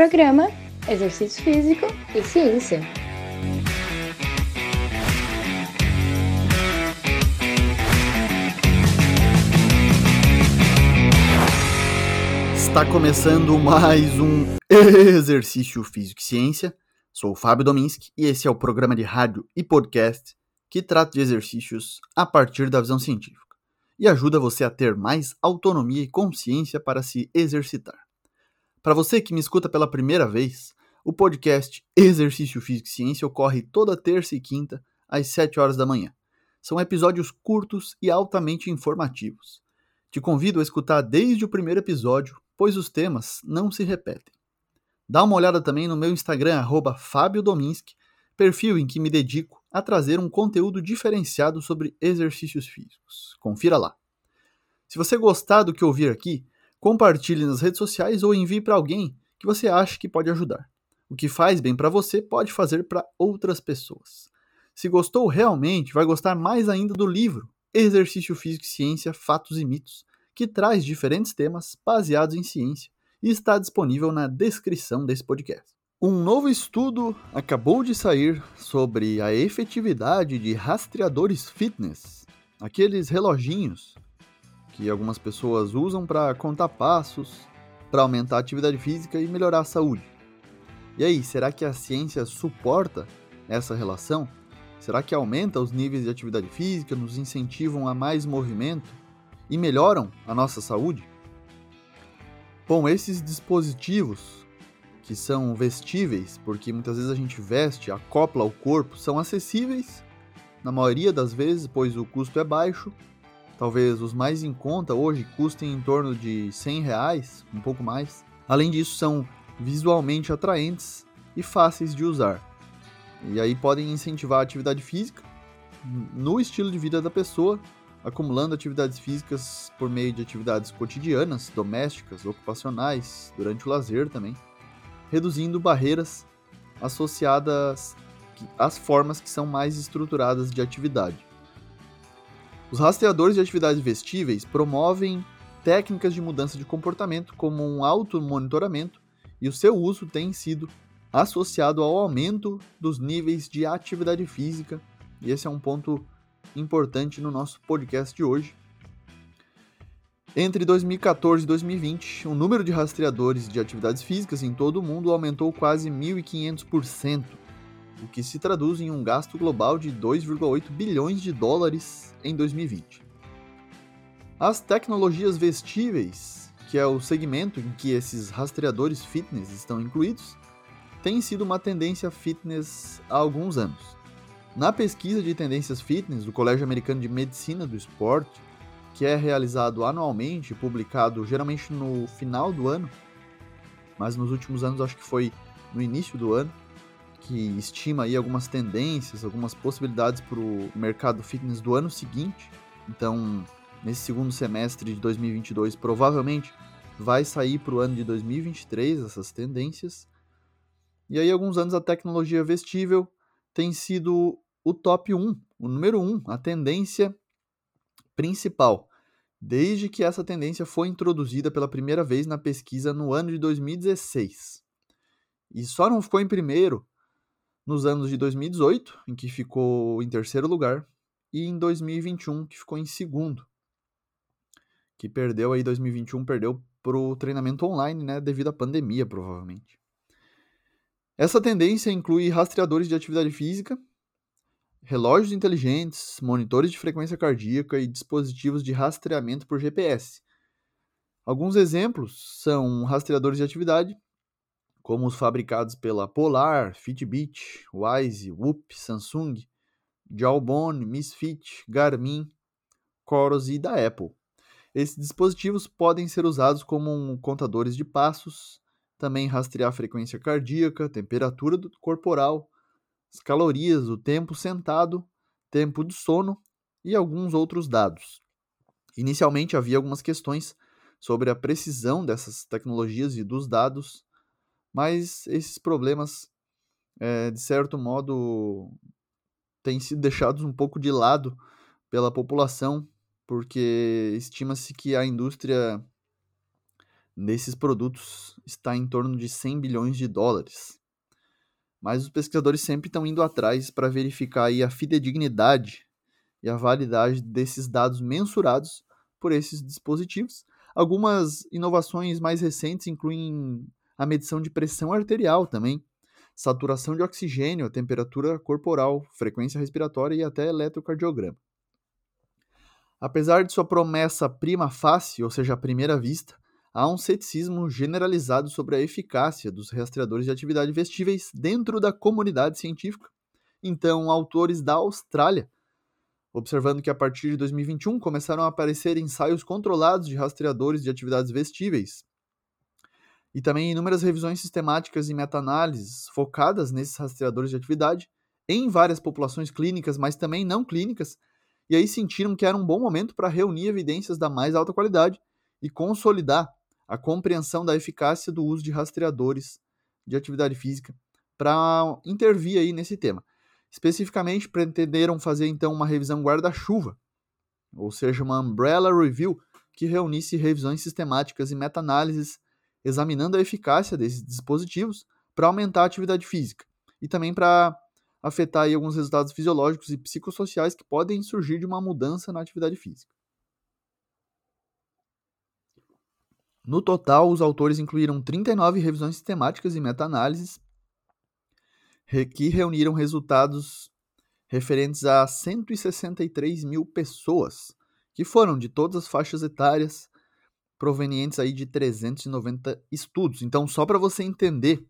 Programa Exercício Físico e Ciência. Está começando mais um Exercício Físico e Ciência. Sou o Fábio Dominski e esse é o programa de rádio e podcast que trata de exercícios a partir da visão científica e ajuda você a ter mais autonomia e consciência para se exercitar. Para você que me escuta pela primeira vez, o podcast Exercício Físico e Ciência ocorre toda terça e quinta às 7 horas da manhã. São episódios curtos e altamente informativos. Te convido a escutar desde o primeiro episódio, pois os temas não se repetem. Dá uma olhada também no meu Instagram, Fábio Dominski, perfil em que me dedico a trazer um conteúdo diferenciado sobre exercícios físicos. Confira lá. Se você gostar do que ouvir aqui, compartilhe nas redes sociais ou envie para alguém que você acha que pode ajudar. O que faz bem para você pode fazer para outras pessoas. Se gostou realmente, vai gostar mais ainda do livro Exercício Físico e Ciência, Fatos e Mitos, que traz diferentes temas baseados em ciência e está disponível na descrição desse podcast. Um novo estudo acabou de sair sobre a efetividade de rastreadores fitness, aqueles reloginhos que algumas pessoas usam para contar passos, para aumentar a atividade física e melhorar a saúde. E aí, será que a ciência suporta essa relação? Será que aumenta os níveis de atividade física, nos incentivam a mais movimento e melhoram a nossa saúde? Bom, esses dispositivos que são vestíveis, porque muitas vezes a gente veste, acopla ao corpo, são acessíveis na maioria das vezes, pois o custo é baixo. Talvez os mais em conta hoje custem em torno de 100 reais, um pouco mais. Além disso, são visualmente atraentes e fáceis de usar. E aí podem incentivar a atividade física no estilo de vida da pessoa acumulando atividades físicas por meio de atividades cotidianas, domésticas, ocupacionais, durante o lazer também, reduzindo barreiras associadas às formas que são mais estruturadas de atividade. Os rastreadores de atividades vestíveis promovem técnicas de mudança de comportamento como um auto-monitoramento e o seu uso tem sido associado ao aumento dos níveis de atividade física, e esse é um ponto importante no nosso podcast de hoje. Entre 2014 e 2020, o número de rastreadores de atividades físicas em todo o mundo aumentou quase 1.500%, o que se traduz em um gasto global de 2,8 bilhões de dólares em 2020. As tecnologias vestíveis, que é o segmento em que esses rastreadores fitness estão incluídos, têm sido uma tendência fitness há alguns anos. Na pesquisa de tendências fitness do Colégio Americano de Medicina do Esporte, que é realizado anualmente, publicado geralmente no final do ano, mas nos últimos anos acho que foi no início do ano, que estima aí algumas tendências, algumas possibilidades para o mercado fitness do ano seguinte. Então, nesse segundo semestre de 2022, provavelmente vai sair para o ano de 2023 essas tendências. E aí, alguns anos a tecnologia vestível tem sido o top 1, o número 1, a tendência principal, desde que essa tendência foi introduzida pela primeira vez na pesquisa no ano de 2016. E só não ficou em primeiro nos anos de 2018, em que ficou em terceiro lugar, e em 2021, que ficou em segundo. Que perdeu aí 2021, perdeu para o treinamento online, né, devido à pandemia, provavelmente. Essa tendência inclui rastreadores de atividade física, relógios inteligentes, monitores de frequência cardíaca e dispositivos de rastreamento por GPS. Alguns exemplos são rastreadores de atividade, como os fabricados pela Polar, Fitbit, Wise, Whoop, Samsung, Jawbone, Misfit, Garmin, Coros e da Apple. Esses dispositivos podem ser usados como contadores de passos, também rastrear a frequência cardíaca, temperatura corporal, as calorias, o tempo sentado, tempo de sono e alguns outros dados. Inicialmente havia algumas questões sobre a precisão dessas tecnologias e dos dados, mas esses problemas, é, de certo modo, têm sido deixados um pouco de lado pela população, porque estima-se que a indústria nesses produtos está em torno de 100 bilhões de dólares. Mas os pesquisadores sempre estão indo atrás para verificar aí a fidedignidade e a validade desses dados mensurados por esses dispositivos. Algumas inovações mais recentes incluem a medição de pressão arterial também, saturação de oxigênio, temperatura corporal, frequência respiratória e até eletrocardiograma. Apesar de sua promessa prima facie, ou seja, à primeira vista, há um ceticismo generalizado sobre a eficácia dos rastreadores de atividade vestíveis dentro da comunidade científica. Então, autores da Austrália, observando que a partir de 2021 começaram a aparecer ensaios controlados de rastreadores de atividades vestíveis, e também inúmeras revisões sistemáticas e meta-análises focadas nesses rastreadores de atividade em várias populações clínicas, mas também não clínicas, e aí sentiram que era um bom momento para reunir evidências da mais alta qualidade e consolidar a compreensão da eficácia do uso de rastreadores de atividade física para intervir aí nesse tema. Especificamente, pretenderam fazer então uma revisão guarda-chuva, ou seja, uma umbrella review que reunisse revisões sistemáticas e meta-análises examinando a eficácia desses dispositivos para aumentar a atividade física e também para afetar aí alguns resultados fisiológicos e psicossociais que podem surgir de uma mudança na atividade física. No total, os autores incluíram 39 revisões sistemáticas e meta-análises que reuniram resultados referentes a 163 mil pessoas, que foram de todas as faixas etárias, provenientes aí de 390 estudos. Então, só para você entender,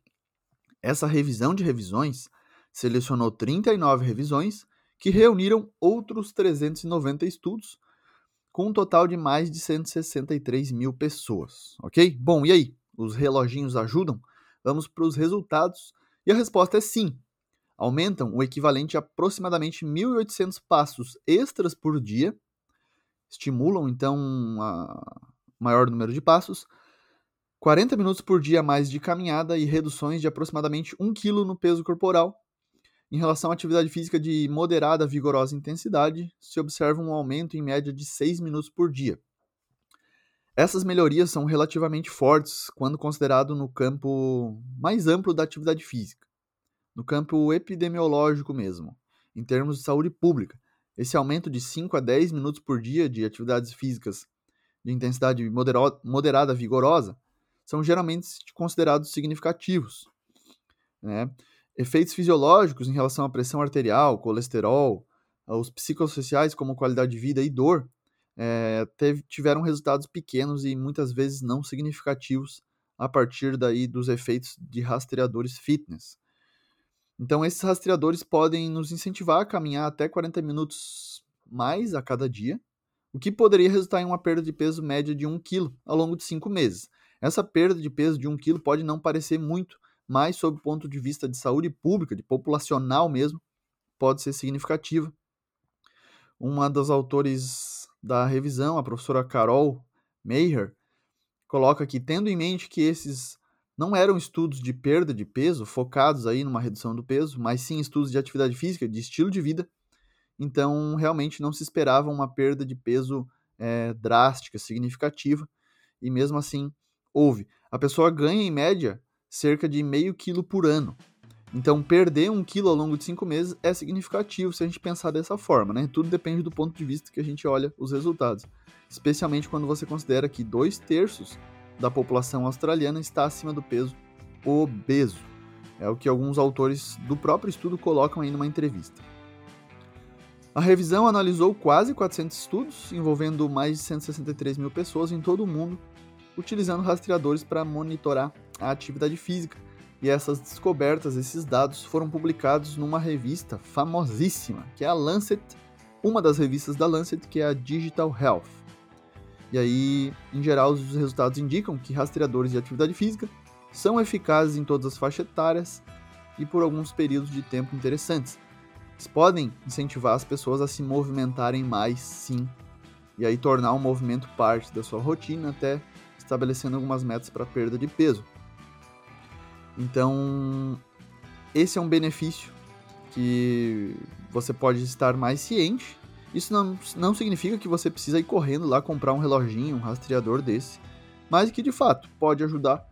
essa revisão de revisões selecionou 39 revisões que reuniram outros 390 estudos, com um total de mais de 163 mil pessoas, ok? Bom, e aí? Os reloginhos ajudam? Vamos para os resultados. E a resposta é sim. Aumentam o equivalente a aproximadamente 1.800 passos extras por dia, estimulam então a, maior número de passos, 40 minutos por dia a mais de caminhada e reduções de aproximadamente 1 kg no peso corporal. Em relação à atividade física de moderada a vigorosa intensidade, se observa um aumento em média de 6 minutos por dia. Essas melhorias são relativamente fortes quando considerado no campo mais amplo da atividade física, no campo epidemiológico mesmo, em termos de saúde pública. Esse aumento de 5 a 10 minutos por dia de atividades físicas de intensidade moderada vigorosa são geralmente considerados significativos. Né? Efeitos fisiológicos em relação à pressão arterial, colesterol, os psicossociais como qualidade de vida e dor é, teve, tiveram resultados pequenos e muitas vezes não significativos a partir daí dos efeitos de rastreadores fitness. Então esses rastreadores podem nos incentivar a caminhar até 40 minutos mais a cada dia, o que poderia resultar em uma perda de peso média de 1 kg ao longo de 5 meses. Essa perda de peso de 1 kg pode não parecer muito, mas sob o ponto de vista de saúde pública, de populacional mesmo, pode ser significativa. Uma das autores da revisão, a professora Carol Meyer, coloca que, tendo em mente que esses não eram estudos de perda de peso focados aí numa redução do peso, mas sim estudos de atividade física, de estilo de vida, então realmente não se esperava uma perda de peso é, drástica, significativa, e mesmo assim houve. A pessoa ganha em média cerca de meio quilo por ano. Então, perder um quilo ao longo de cinco meses é significativo se a gente pensar dessa forma, né? Tudo depende do ponto de vista que a gente olha os resultados. Especialmente quando você considera que dois terços da população australiana está acima do peso obeso. É o que alguns autores do próprio estudo colocam aí numa entrevista. A revisão analisou quase 400 estudos, envolvendo mais de 163 mil pessoas em todo o mundo, utilizando rastreadores para monitorar a atividade física. E essas descobertas, esses dados, foram publicados numa revista famosíssima, que é a Lancet, uma das revistas da Lancet, que é a Digital Health. E aí, em geral, os resultados indicam que rastreadores de atividade física são eficazes em todas as faixas etárias e por alguns períodos de tempo interessantes eles podem incentivar as pessoas a se movimentarem mais, sim, e aí tornar o movimento parte da sua rotina, até estabelecendo algumas metas para perda de peso. Então, esse é um benefício que você pode estar mais ciente. Isso não, não significa que você precisa ir correndo lá comprar um reloginho, um rastreador desse. mas que de fato pode ajudar,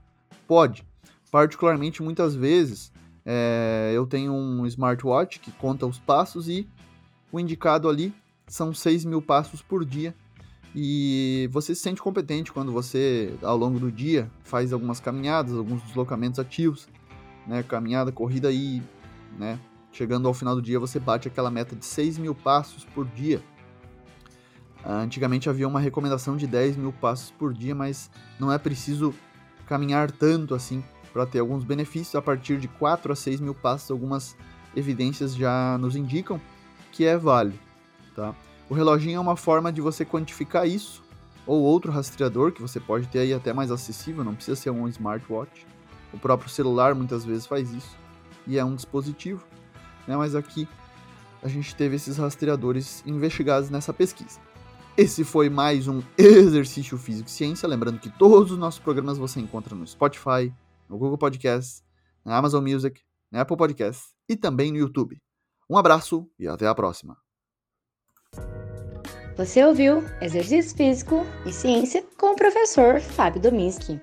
pode. Particularmente, muitas vezes, é, eu tenho um smartwatch que conta os passos e o indicado ali são 6 mil passos por dia. E você se sente competente quando você, ao longo do dia, faz algumas caminhadas, alguns deslocamentos ativos, né? Caminhada, corrida e, né? Chegando ao final do dia, você bate aquela meta de 6 mil passos por dia. Antigamente havia uma recomendação de 10 mil passos por dia, mas não é preciso caminhar tanto assim para ter alguns benefícios. A partir de 4 a 6 mil passos, algumas evidências já nos indicam que é válido. Tá? O reloginho é uma forma de você quantificar isso, ou outro rastreador que você pode ter aí até mais acessível, não precisa ser um smartwatch. O próprio celular muitas vezes faz isso, e é um dispositivo. Né? Mas aqui a gente teve esses rastreadores investigados nessa pesquisa. Esse foi mais um Exercício Físico e Ciência. Lembrando que todos os nossos programas você encontra no Spotify, no Google Podcasts, na Amazon Music, na Apple Podcasts e também no YouTube. Um abraço e até a próxima. Você ouviu Exercício Físico e Ciência com o professor Fábio Dominski.